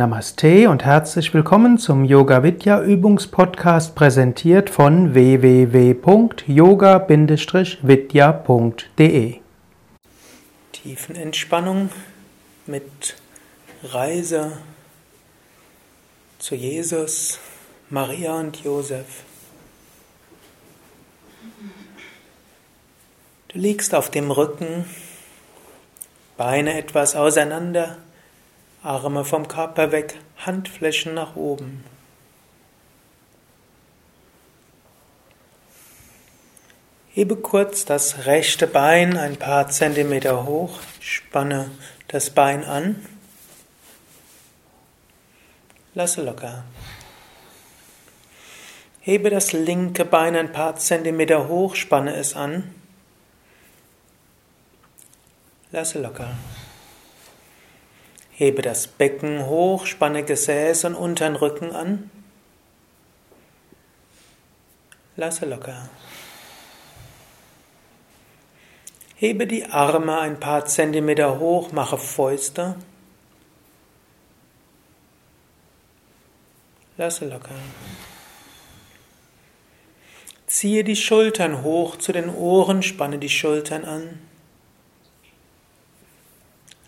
Namaste und herzlich willkommen zum Yoga Vidya Übungspodcast präsentiert von www.yoga-vidya.de. Tiefenentspannung mit Reise zu Jesus, Maria und Josef. Du liegst auf dem Rücken, Beine etwas auseinander, Arme vom Körper weg, Handflächen nach oben. Hebe kurz das rechte Bein ein paar Zentimeter hoch, spanne das Bein an, lasse locker. Hebe das linke Bein ein paar Zentimeter hoch, spanne es an, lasse locker. Hebe das Becken hoch, spanne Gesäß und unteren Rücken an. Lasse locker. Hebe die Arme ein paar Zentimeter hoch, mache Fäuste. Lasse locker. Ziehe die Schultern hoch zu den Ohren, spanne die Schultern an.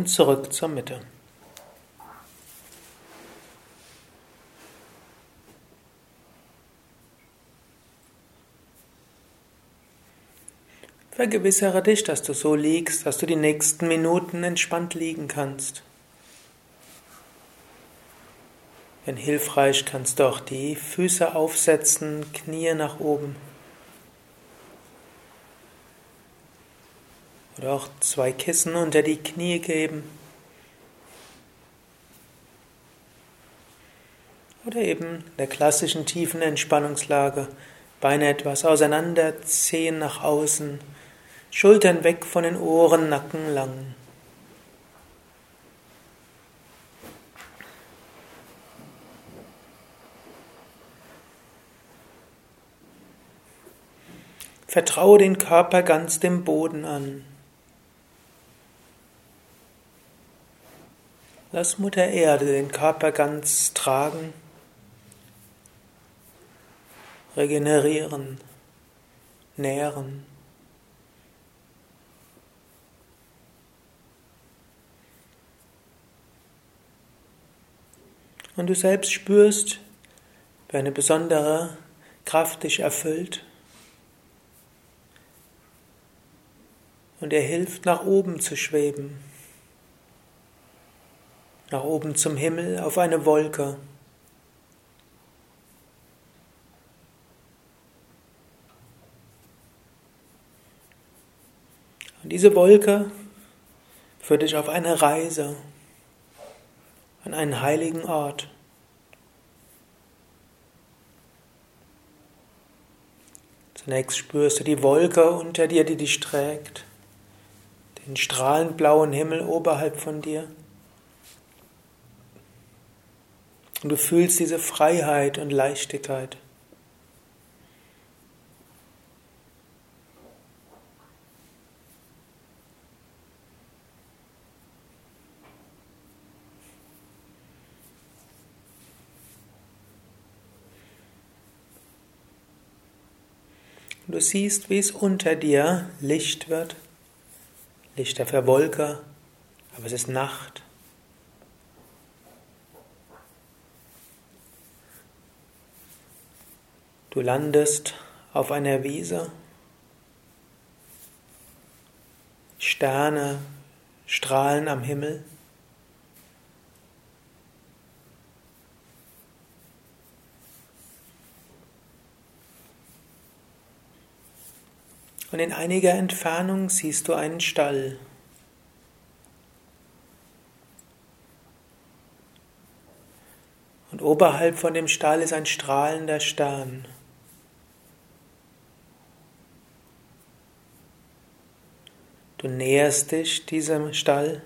Und zurück zur Mitte. Vergewissere dich, dass du so liegst, dass du die nächsten Minuten entspannt liegen kannst. Wenn hilfreich, kannst du auch die Füße aufsetzen, Knie nach oben. Oder auch zwei Kissen unter die Knie geben. Oder eben in der klassischen tiefen Entspannungslage. Beine etwas auseinander, Zehen nach außen, Schultern weg von den Ohren, Nacken lang. Vertraue den Körper ganz dem Boden an. Lass Mutter Erde den Körper ganz tragen, regenerieren, nähren. Und du selbst spürst, wie eine besondere Kraft dich erfüllt. Und er hilft, nach oben zu schweben nach oben zum Himmel auf eine Wolke. Und diese Wolke führt dich auf eine Reise an einen heiligen Ort. Zunächst spürst du die Wolke unter dir, die dich trägt, den strahlend blauen Himmel oberhalb von dir. Und du fühlst diese Freiheit und Leichtigkeit. Du siehst, wie es unter dir Licht wird, Licht auf der Wolke, aber es ist Nacht. Du landest auf einer Wiese. Sterne strahlen am Himmel. Und in einiger Entfernung siehst du einen Stall. Und oberhalb von dem Stall ist ein strahlender Stern. Du näherst dich diesem Stall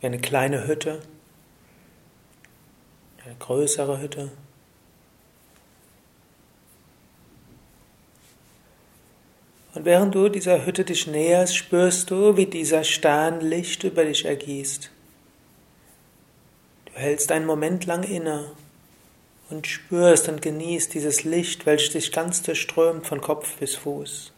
wie eine kleine Hütte, eine größere Hütte. Und während du dieser Hütte dich näherst, spürst du, wie dieser Stern Licht über dich ergießt. Du hältst einen Moment lang inne und spürst und genießt dieses Licht, welches dich ganz durchströmt von Kopf bis Fuß.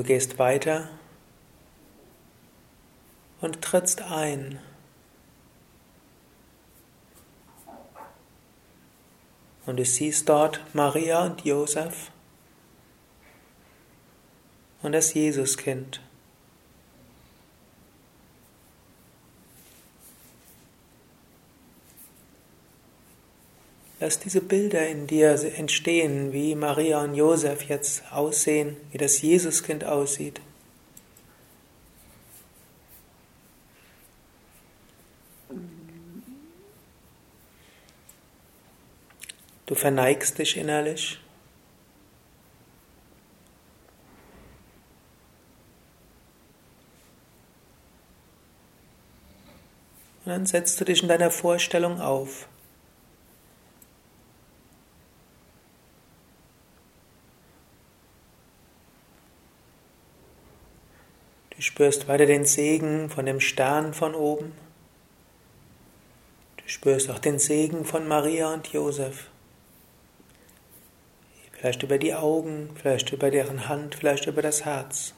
Du gehst weiter und trittst ein. Und du siehst dort Maria und Josef und das Jesuskind. Lass diese Bilder in dir entstehen, wie Maria und Josef jetzt aussehen, wie das Jesuskind aussieht. Du verneigst dich innerlich. Und dann setzt du dich in deiner Vorstellung auf. Du spürst weiter den Segen von dem Stern von oben. Du spürst auch den Segen von Maria und Josef. Vielleicht über die Augen, vielleicht über deren Hand, vielleicht über das Herz.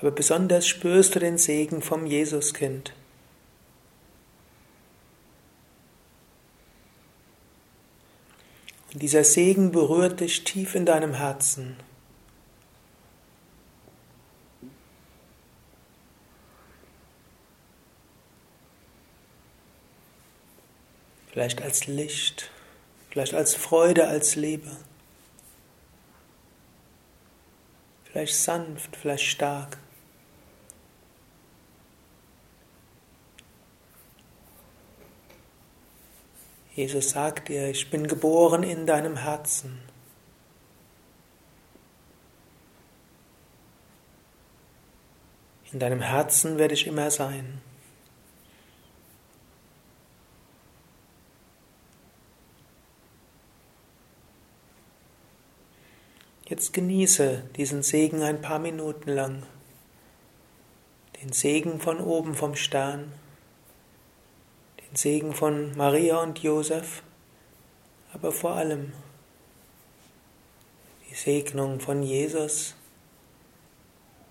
Aber besonders spürst du den Segen vom Jesuskind. Dieser Segen berührt dich tief in deinem Herzen. Vielleicht als Licht, vielleicht als Freude, als Liebe. Vielleicht sanft, vielleicht stark. Jesus sagt dir, ich bin geboren in deinem Herzen. In deinem Herzen werde ich immer sein. Jetzt genieße diesen Segen ein paar Minuten lang. Den Segen von oben vom Stern den Segen von Maria und Josef, aber vor allem die Segnung von Jesus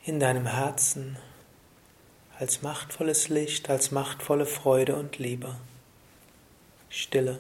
in deinem Herzen als machtvolles Licht, als machtvolle Freude und Liebe. Stille.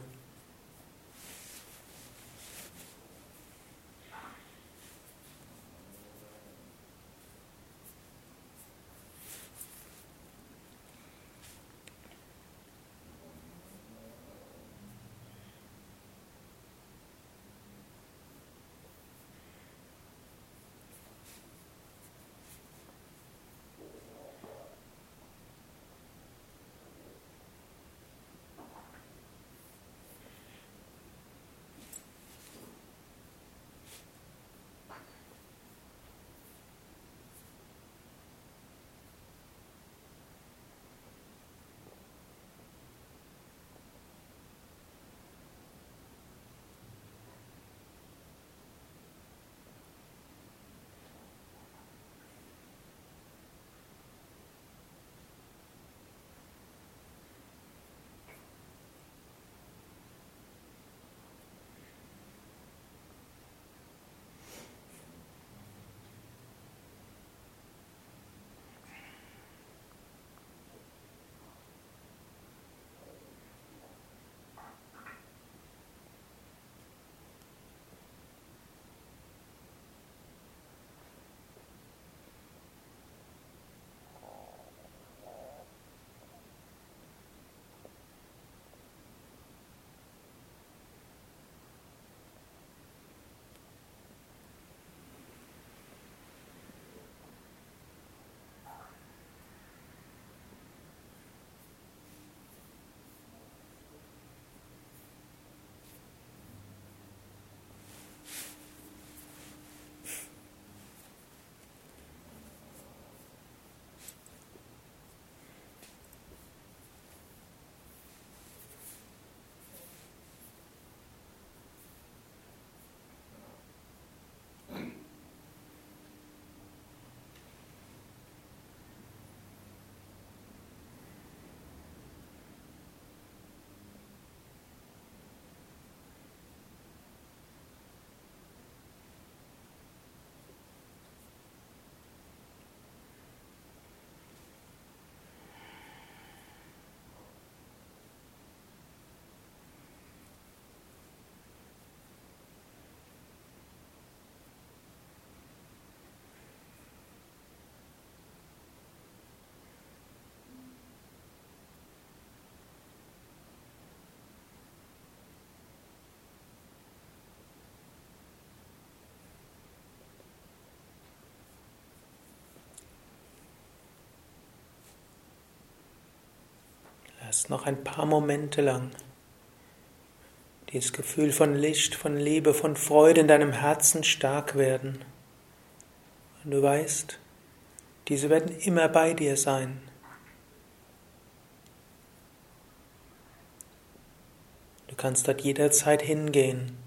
Erst noch ein paar Momente lang. Dieses Gefühl von Licht, von Liebe, von Freude in deinem Herzen stark werden. Und du weißt, diese werden immer bei dir sein. Du kannst dort jederzeit hingehen.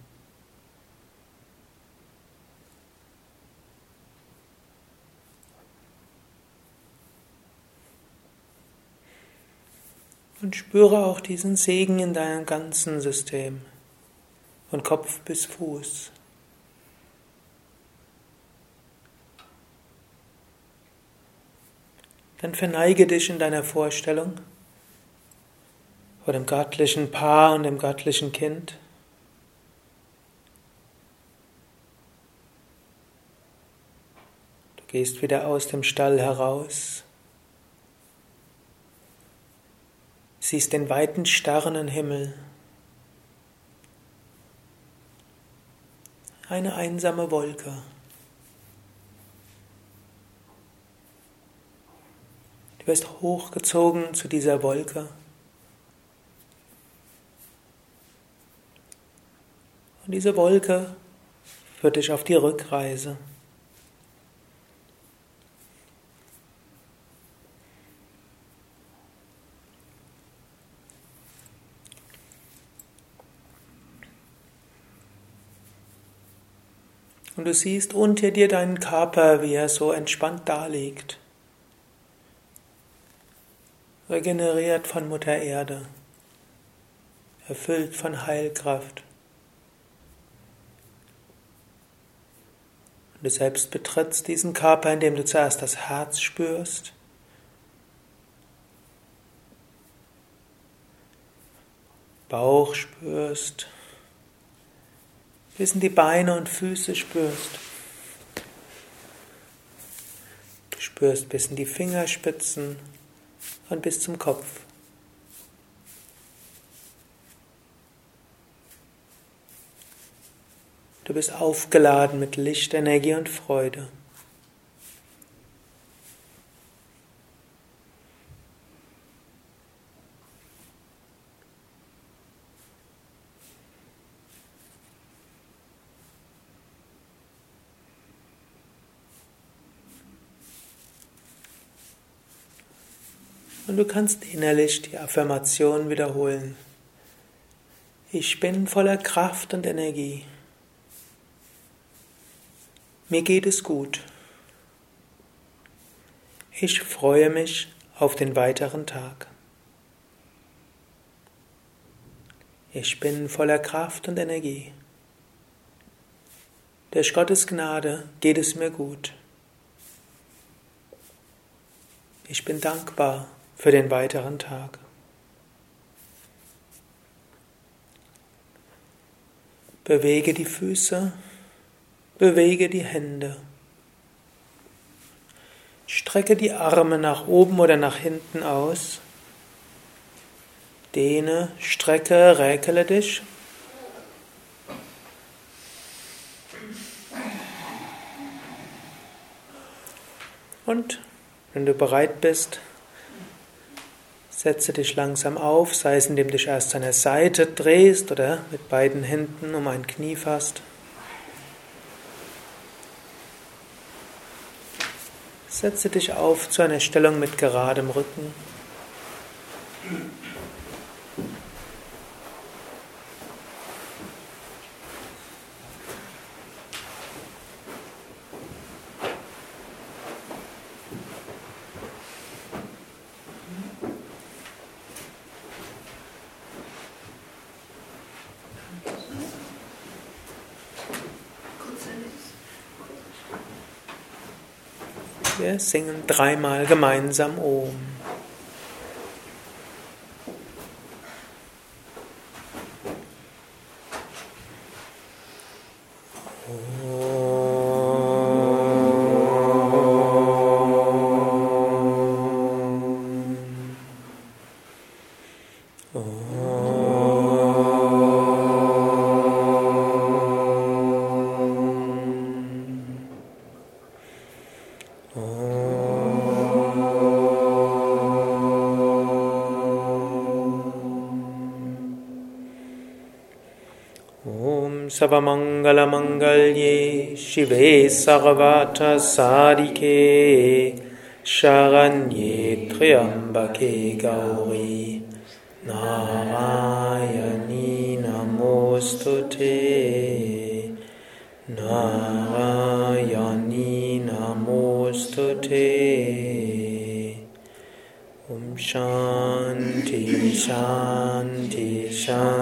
Und spüre auch diesen Segen in deinem ganzen System, von Kopf bis Fuß. Dann verneige dich in deiner Vorstellung vor dem göttlichen Paar und dem göttlichen Kind. Du gehst wieder aus dem Stall heraus. Siehst den weiten Sternenhimmel. Eine einsame Wolke. Du wirst hochgezogen zu dieser Wolke. Und diese Wolke führt dich auf die Rückreise. Und du siehst unter dir deinen Körper, wie er so entspannt daliegt. Regeneriert von Mutter Erde. Erfüllt von Heilkraft. Du selbst betrittst diesen Körper, indem du zuerst das Herz spürst. Bauch spürst bis in die Beine und Füße spürst. Du spürst bis in die Fingerspitzen und bis zum Kopf. Du bist aufgeladen mit Licht, Energie und Freude. Und du kannst innerlich die Affirmation wiederholen. Ich bin voller Kraft und Energie. Mir geht es gut. Ich freue mich auf den weiteren Tag. Ich bin voller Kraft und Energie. Durch Gottes Gnade geht es mir gut. Ich bin dankbar für den weiteren Tag. Bewege die Füße, bewege die Hände. Strecke die Arme nach oben oder nach hinten aus. Dehne, strecke, räkele dich. Und wenn du bereit bist, Setze dich langsam auf, sei es indem du dich erst an der Seite drehst oder mit beiden Händen um ein Knie fasst. Setze dich auf zu einer Stellung mit geradem Rücken. Wir singen dreimal gemeinsam Om. सर्वमङ्गलमङ्गल्ये शिवे सर्वार्थसारिके शरण्ये त्र्यम्बके गौरी। नारायणी नमोऽस्तु ते। नारायणी नमोऽस्तु ते। ॐ शान्ति शान्ति शान्ति।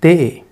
day.